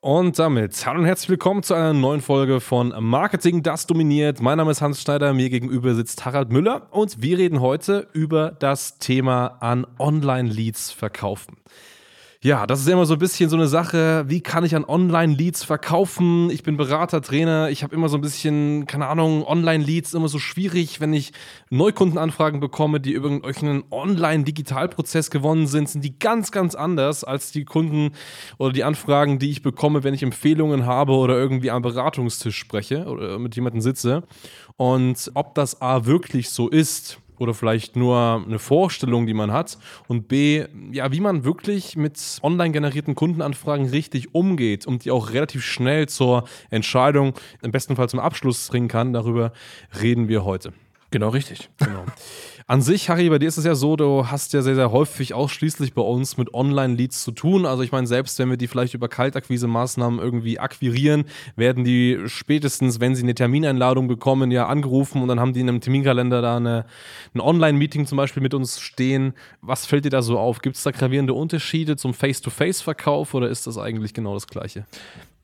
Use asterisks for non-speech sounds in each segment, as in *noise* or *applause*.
Und damit hallo und herzlich willkommen zu einer neuen Folge von Marketing, das dominiert. Mein Name ist Hans Schneider, mir gegenüber sitzt Harald Müller und wir reden heute über das Thema an Online-Leads verkaufen. Ja, das ist immer so ein bisschen so eine Sache, wie kann ich an Online-Leads verkaufen? Ich bin Berater, Trainer, ich habe immer so ein bisschen, keine Ahnung, Online-Leads immer so schwierig, wenn ich Neukundenanfragen bekomme, die über irgendeinen Online-Digitalprozess gewonnen sind, sind die ganz, ganz anders als die Kunden oder die Anfragen, die ich bekomme, wenn ich Empfehlungen habe oder irgendwie am Beratungstisch spreche oder mit jemandem sitze. Und ob das A wirklich so ist, oder vielleicht nur eine Vorstellung, die man hat und B, ja, wie man wirklich mit online generierten Kundenanfragen richtig umgeht und die auch relativ schnell zur Entscheidung, im besten Fall zum Abschluss bringen kann, darüber reden wir heute. Genau richtig. Genau. An sich, Harry, bei dir ist es ja so, du hast ja sehr, sehr häufig ausschließlich bei uns mit Online-Leads zu tun. Also ich meine, selbst wenn wir die vielleicht über Kaltakquise-Maßnahmen irgendwie akquirieren, werden die spätestens, wenn sie eine Termineinladung bekommen, ja angerufen und dann haben die in einem Terminkalender da eine, ein Online-Meeting zum Beispiel mit uns stehen. Was fällt dir da so auf? Gibt es da gravierende Unterschiede zum Face-to-Face-Verkauf oder ist das eigentlich genau das Gleiche?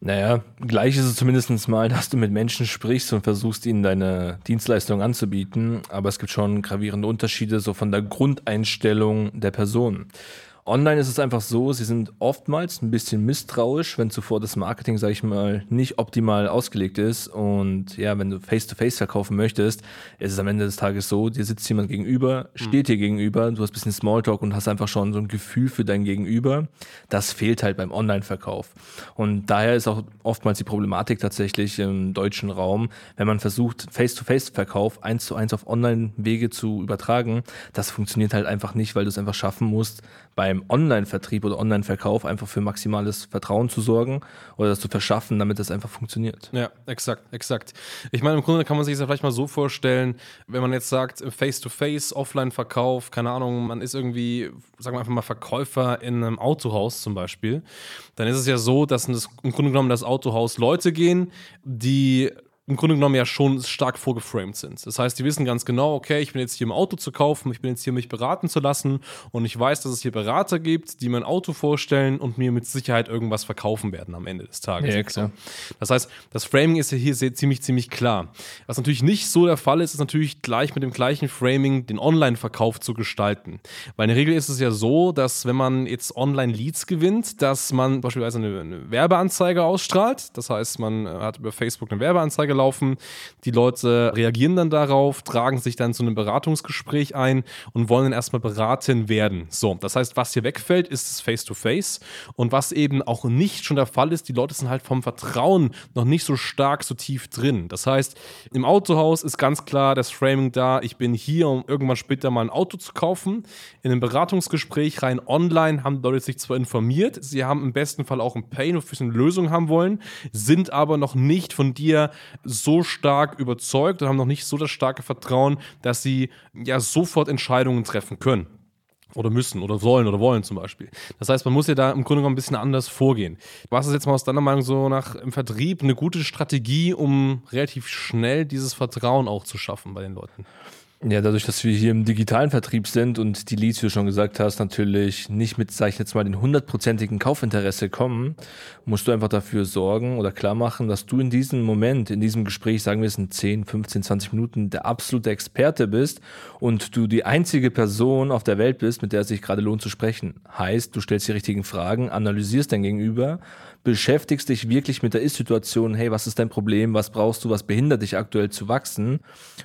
Naja, gleich ist es zumindest mal, dass du mit Menschen sprichst und versuchst, ihnen deine Dienstleistung anzubieten. Aber es gibt schon gravierende Unterschiede so von der Grundeinstellung der Person. Online ist es einfach so, sie sind oftmals ein bisschen misstrauisch, wenn zuvor das Marketing, sage ich mal, nicht optimal ausgelegt ist. Und ja, wenn du Face-to-Face -face verkaufen möchtest, ist es am Ende des Tages so, dir sitzt jemand gegenüber, mhm. steht dir gegenüber, du hast ein bisschen Smalltalk und hast einfach schon so ein Gefühl für dein Gegenüber. Das fehlt halt beim Online-Verkauf. Und daher ist auch oftmals die Problematik tatsächlich im deutschen Raum, wenn man versucht, Face-to-Face-Verkauf eins zu eins auf Online-Wege zu übertragen, das funktioniert halt einfach nicht, weil du es einfach schaffen musst, beim Online-Vertrieb oder Online-Verkauf einfach für maximales Vertrauen zu sorgen oder das zu verschaffen, damit das einfach funktioniert. Ja, exakt, exakt. Ich meine, im Grunde kann man sich das vielleicht mal so vorstellen, wenn man jetzt sagt, Face-to-Face, Offline-Verkauf, keine Ahnung, man ist irgendwie, sagen wir einfach mal, Verkäufer in einem Autohaus zum Beispiel, dann ist es ja so, dass das, im Grunde genommen das Autohaus Leute gehen, die im Grunde genommen ja schon stark vorgeframed sind. Das heißt, die wissen ganz genau, okay, ich bin jetzt hier im Auto zu kaufen, ich bin jetzt hier, mich beraten zu lassen und ich weiß, dass es hier Berater gibt, die mein Auto vorstellen und mir mit Sicherheit irgendwas verkaufen werden am Ende des Tages. Ja, klar. Das heißt, das Framing ist ja hier sehr, ziemlich, ziemlich klar. Was natürlich nicht so der Fall ist, ist natürlich gleich mit dem gleichen Framing den Online-Verkauf zu gestalten. Weil in der Regel ist es ja so, dass wenn man jetzt Online-Leads gewinnt, dass man beispielsweise eine, eine Werbeanzeige ausstrahlt. Das heißt, man hat über Facebook eine Werbeanzeige laufen. Die Leute reagieren dann darauf, tragen sich dann zu einem Beratungsgespräch ein und wollen dann erstmal beraten werden. So, das heißt, was hier wegfällt, ist das Face-to-Face. Und was eben auch nicht schon der Fall ist, die Leute sind halt vom Vertrauen noch nicht so stark, so tief drin. Das heißt, im Autohaus ist ganz klar das Framing da, ich bin hier, um irgendwann später mal ein Auto zu kaufen. In einem Beratungsgespräch rein online haben die Leute sich zwar informiert, sie haben im besten Fall auch ein Pain, wofür sie eine Lösung haben wollen, sind aber noch nicht von dir so stark überzeugt und haben noch nicht so das starke Vertrauen, dass sie ja sofort Entscheidungen treffen können. Oder müssen oder sollen oder wollen zum Beispiel. Das heißt, man muss ja da im Grunde genommen ein bisschen anders vorgehen. Was ist jetzt mal aus deiner Meinung so nach im Vertrieb eine gute Strategie, um relativ schnell dieses Vertrauen auch zu schaffen bei den Leuten? Ja, dadurch, dass wir hier im digitalen Vertrieb sind und die Leads, wie du schon gesagt hast, natürlich nicht mit, sag ich jetzt mal, den hundertprozentigen Kaufinteresse kommen, musst du einfach dafür sorgen oder klar machen, dass du in diesem Moment, in diesem Gespräch, sagen wir es in 10, 15, 20 Minuten, der absolute Experte bist und du die einzige Person auf der Welt bist, mit der es sich gerade lohnt zu sprechen. Heißt, du stellst die richtigen Fragen, analysierst dein Gegenüber, beschäftigst dich wirklich mit der Ist-Situation, hey, was ist dein Problem, was brauchst du, was behindert dich aktuell zu wachsen?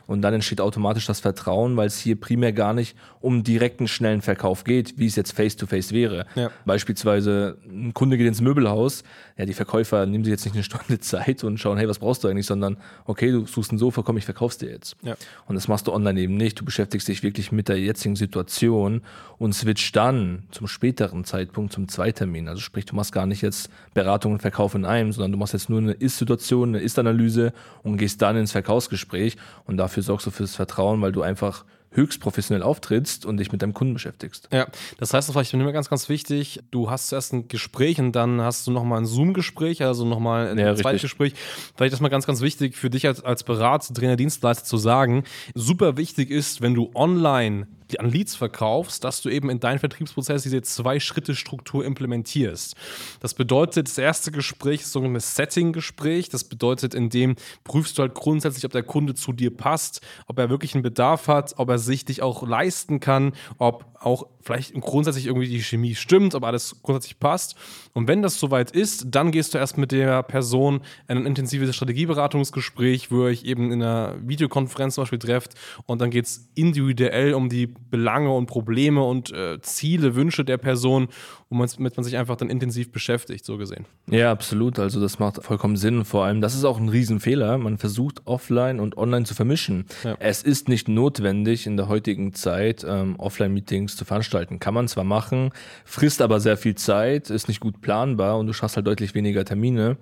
Und dann entsteht automatisch das Vertrauen, weil es hier primär gar nicht um direkten, schnellen Verkauf geht, wie es jetzt face-to-face -face wäre. Ja. Beispielsweise ein Kunde geht ins Möbelhaus, ja, die Verkäufer nehmen sich jetzt nicht eine Stunde *laughs* Zeit und schauen, hey, was brauchst du eigentlich, sondern okay, du suchst ein Sofa, komm, ich verkauf's dir jetzt. Ja. Und das machst du online eben nicht. Du beschäftigst dich wirklich mit der jetzigen Situation und switch dann zum späteren Zeitpunkt zum Zweitermin. Also sprich, du machst gar nicht jetzt Beratung und Verkauf in einem, sondern du machst jetzt nur eine Ist-Situation, eine Ist-Analyse und gehst dann ins Verkaufsgespräch und dafür sorgst du fürs Vertrauen, weil du einfach höchst professionell auftrittst und dich mit deinem Kunden beschäftigst. Ja, das heißt, das war mir ganz, ganz wichtig. Du hast zuerst ein Gespräch und dann hast du nochmal ein Zoom-Gespräch, also nochmal ein ja, zweites Gespräch. Vielleicht ist mal ganz, ganz wichtig für dich als, als Berater, Trainer, Dienstleister zu sagen. Super wichtig ist, wenn du online an Leads verkaufst, dass du eben in deinen Vertriebsprozess diese Zwei-Schritte-Struktur implementierst. Das bedeutet, das erste Gespräch ist so ein Setting-Gespräch. Das bedeutet, in dem prüfst du halt grundsätzlich, ob der Kunde zu dir passt, ob er wirklich einen Bedarf hat, ob er sich dich auch leisten kann, ob auch vielleicht grundsätzlich irgendwie die Chemie stimmt, ob alles grundsätzlich passt. Und wenn das soweit ist, dann gehst du erst mit der Person in ein intensives Strategieberatungsgespräch, wo ihr euch eben in einer Videokonferenz zum Beispiel trefft und dann geht es individuell um die Belange und Probleme und äh, Ziele, Wünsche der Person, womit man sich einfach dann intensiv beschäftigt, so gesehen. Ja, absolut. Also das macht vollkommen Sinn. Vor allem, das ist auch ein Riesenfehler. Man versucht offline und online zu vermischen. Ja. Es ist nicht notwendig in der heutigen Zeit ähm, Offline-Meetings zu veranstalten. Kann man zwar machen, frisst aber sehr viel Zeit, ist nicht gut planbar und du schaffst halt deutlich weniger Termine.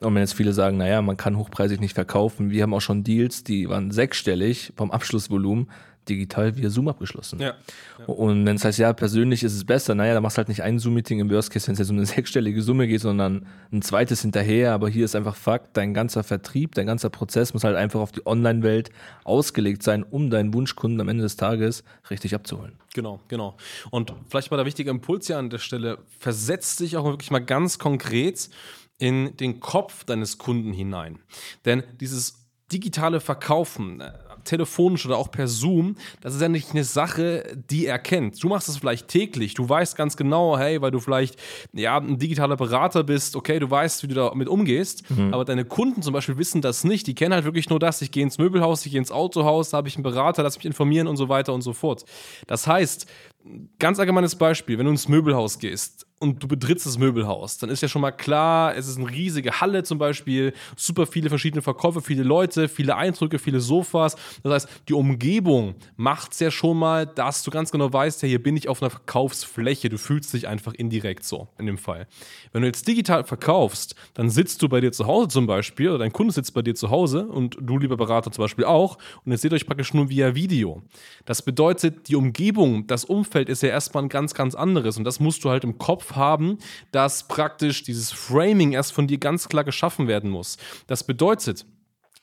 Und wenn jetzt viele sagen, naja, man kann hochpreisig nicht verkaufen, wir haben auch schon Deals, die waren sechsstellig vom Abschlussvolumen, digital via Zoom abgeschlossen. Ja. ja. Und wenn es heißt, ja, persönlich ist es besser, naja, dann machst du halt nicht ein Zoom-Meeting im Worst Case, wenn es jetzt um eine *laughs* sechsstellige Summe geht, sondern ein zweites hinterher. Aber hier ist einfach Fakt, dein ganzer Vertrieb, dein ganzer Prozess muss halt einfach auf die Online-Welt ausgelegt sein, um deinen Wunschkunden am Ende des Tages richtig abzuholen. Genau, genau. Und vielleicht mal der wichtige Impuls hier an der Stelle, versetzt dich auch wirklich mal ganz konkret in den Kopf deines Kunden hinein. Denn dieses digitale Verkaufen, äh, telefonisch oder auch per Zoom, das ist ja nicht eine Sache, die er kennt. Du machst das vielleicht täglich. Du weißt ganz genau, hey, weil du vielleicht ja, ein digitaler Berater bist, okay, du weißt, wie du damit umgehst. Mhm. Aber deine Kunden zum Beispiel wissen das nicht. Die kennen halt wirklich nur das. Ich gehe ins Möbelhaus, ich gehe ins Autohaus, da habe ich einen Berater, lass mich informieren und so weiter und so fort. Das heißt, ganz allgemeines Beispiel, wenn du ins Möbelhaus gehst und du betrittst das Möbelhaus, dann ist ja schon mal klar, es ist eine riesige Halle zum Beispiel, super viele verschiedene Verkäufe, viele Leute, viele Eindrücke, viele Sofas. Das heißt, die Umgebung macht es ja schon mal, dass du ganz genau weißt, ja, hier bin ich auf einer Verkaufsfläche. Du fühlst dich einfach indirekt so in dem Fall. Wenn du jetzt digital verkaufst, dann sitzt du bei dir zu Hause zum Beispiel oder dein Kunde sitzt bei dir zu Hause und du, lieber Berater, zum Beispiel auch und ihr seht euch praktisch nur via Video. Das bedeutet, die Umgebung, das Umfeld ist ja erstmal ein ganz, ganz anderes und das musst du halt im Kopf haben, dass praktisch dieses Framing erst von dir ganz klar geschaffen werden muss. Das bedeutet,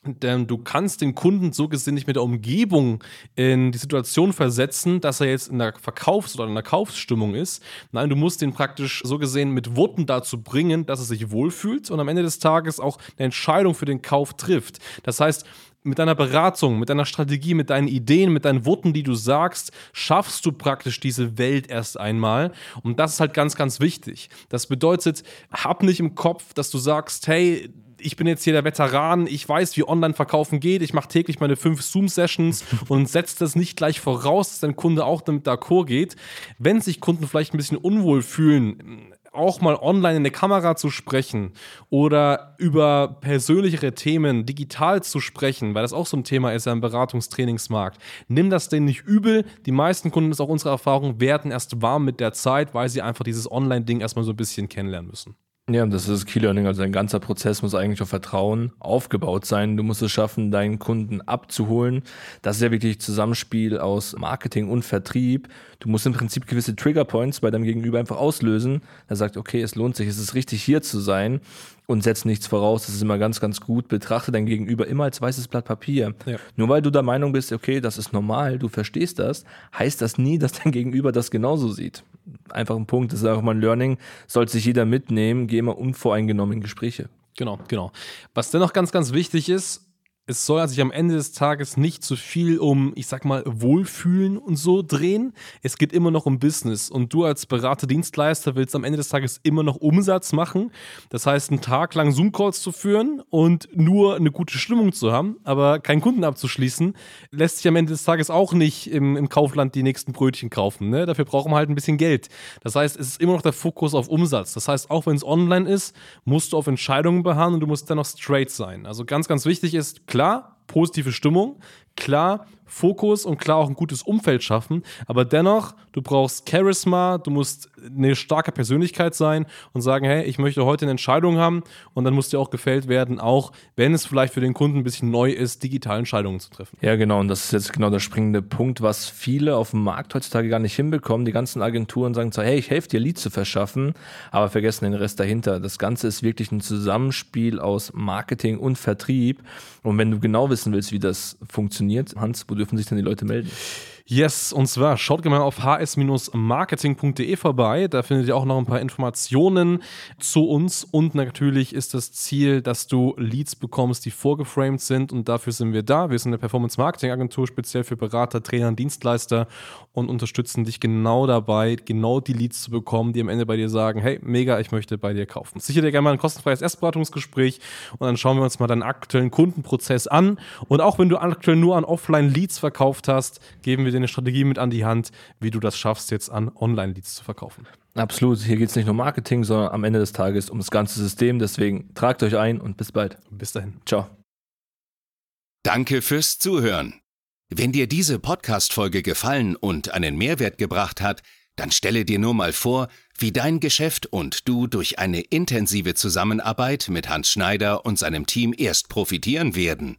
du kannst den Kunden so gesehen nicht mit der Umgebung in die Situation versetzen, dass er jetzt in der Verkaufs- oder in der Kaufsstimmung ist. Nein, du musst den praktisch so gesehen mit Worten dazu bringen, dass er sich wohlfühlt und am Ende des Tages auch eine Entscheidung für den Kauf trifft. Das heißt, mit deiner Beratung, mit deiner Strategie, mit deinen Ideen, mit deinen Worten, die du sagst, schaffst du praktisch diese Welt erst einmal. Und das ist halt ganz, ganz wichtig. Das bedeutet, hab nicht im Kopf, dass du sagst, hey, ich bin jetzt hier der Veteran, ich weiß, wie Online-Verkaufen geht, ich mache täglich meine fünf Zoom-Sessions *laughs* und setze das nicht gleich voraus, dass dein Kunde auch damit d'accord geht. Wenn sich Kunden vielleicht ein bisschen unwohl fühlen, auch mal online in der Kamera zu sprechen oder über persönlichere Themen digital zu sprechen, weil das auch so ein Thema ist ja im Beratungstrainingsmarkt. Nimm das denn nicht übel. Die meisten Kunden, das ist auch unsere Erfahrung, werden erst warm mit der Zeit, weil sie einfach dieses Online-Ding erstmal so ein bisschen kennenlernen müssen. Ja, das ist Key Learning. Also ein ganzer Prozess muss eigentlich auf Vertrauen aufgebaut sein. Du musst es schaffen, deinen Kunden abzuholen. Das ist ja wirklich Zusammenspiel aus Marketing und Vertrieb. Du musst im Prinzip gewisse Trigger Points bei deinem Gegenüber einfach auslösen. Er sagt, okay, es lohnt sich, es ist richtig hier zu sein und setzt nichts voraus. Das ist immer ganz, ganz gut. Betrachte dein Gegenüber immer als weißes Blatt Papier. Ja. Nur weil du der Meinung bist, okay, das ist normal, du verstehst das, heißt das nie, dass dein Gegenüber das genauso sieht. Einfach ein Punkt, das ist auch mal ein Learning, sollte sich jeder mitnehmen, geh immer unvoreingenommen in Gespräche. Genau, genau. Was dennoch ganz, ganz wichtig ist, es soll sich am Ende des Tages nicht zu viel um, ich sag mal, Wohlfühlen und so drehen. Es geht immer noch um Business. Und du als Berater, Dienstleister willst am Ende des Tages immer noch Umsatz machen. Das heißt, einen Tag lang Zoom-Calls zu führen und nur eine gute Stimmung zu haben, aber keinen Kunden abzuschließen, lässt sich am Ende des Tages auch nicht im, im Kaufland die nächsten Brötchen kaufen. Ne? Dafür brauchen wir halt ein bisschen Geld. Das heißt, es ist immer noch der Fokus auf Umsatz. Das heißt, auch wenn es online ist, musst du auf Entscheidungen beharren und du musst dennoch straight sein. Also ganz, ganz wichtig ist, klar, là, positive Stimmung, klar, Fokus und klar auch ein gutes Umfeld schaffen. Aber dennoch, du brauchst Charisma, du musst eine starke Persönlichkeit sein und sagen, hey, ich möchte heute eine Entscheidung haben und dann muss dir auch gefällt werden, auch wenn es vielleicht für den Kunden ein bisschen neu ist, digital Entscheidungen zu treffen. Ja, genau. Und das ist jetzt genau der springende Punkt, was viele auf dem Markt heutzutage gar nicht hinbekommen. Die ganzen Agenturen sagen zwar, hey, ich helfe dir, Leads zu verschaffen, aber vergessen den Rest dahinter. Das Ganze ist wirklich ein Zusammenspiel aus Marketing und Vertrieb. Und wenn du genau wissen willst, wie das funktioniert, Hans, wo dürfen sich denn die Leute melden? Yes, und zwar schaut gerne mal auf hs-marketing.de vorbei. Da findet ihr auch noch ein paar Informationen zu uns. Und natürlich ist das Ziel, dass du Leads bekommst, die vorgeframed sind. Und dafür sind wir da. Wir sind eine Performance-Marketing-Agentur, speziell für Berater, Trainer Dienstleister und unterstützen dich genau dabei, genau die Leads zu bekommen, die am Ende bei dir sagen: Hey, mega, ich möchte bei dir kaufen. Sicher dir gerne mal ein kostenfreies Erstberatungsgespräch und dann schauen wir uns mal deinen aktuellen Kundenprozess an. Und auch wenn du aktuell nur an Offline-Leads verkauft hast, geben wir dir eine Strategie mit an die Hand, wie du das schaffst, jetzt an Online-Leads zu verkaufen. Absolut. Hier geht es nicht nur um Marketing, sondern am Ende des Tages um das ganze System. Deswegen tragt euch ein und bis bald. Bis dahin. Ciao. Danke fürs Zuhören. Wenn dir diese Podcast-Folge gefallen und einen Mehrwert gebracht hat, dann stelle dir nur mal vor, wie dein Geschäft und du durch eine intensive Zusammenarbeit mit Hans Schneider und seinem Team erst profitieren werden.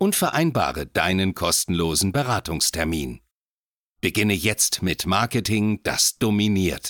und vereinbare deinen kostenlosen Beratungstermin. Beginne jetzt mit Marketing, das dominiert.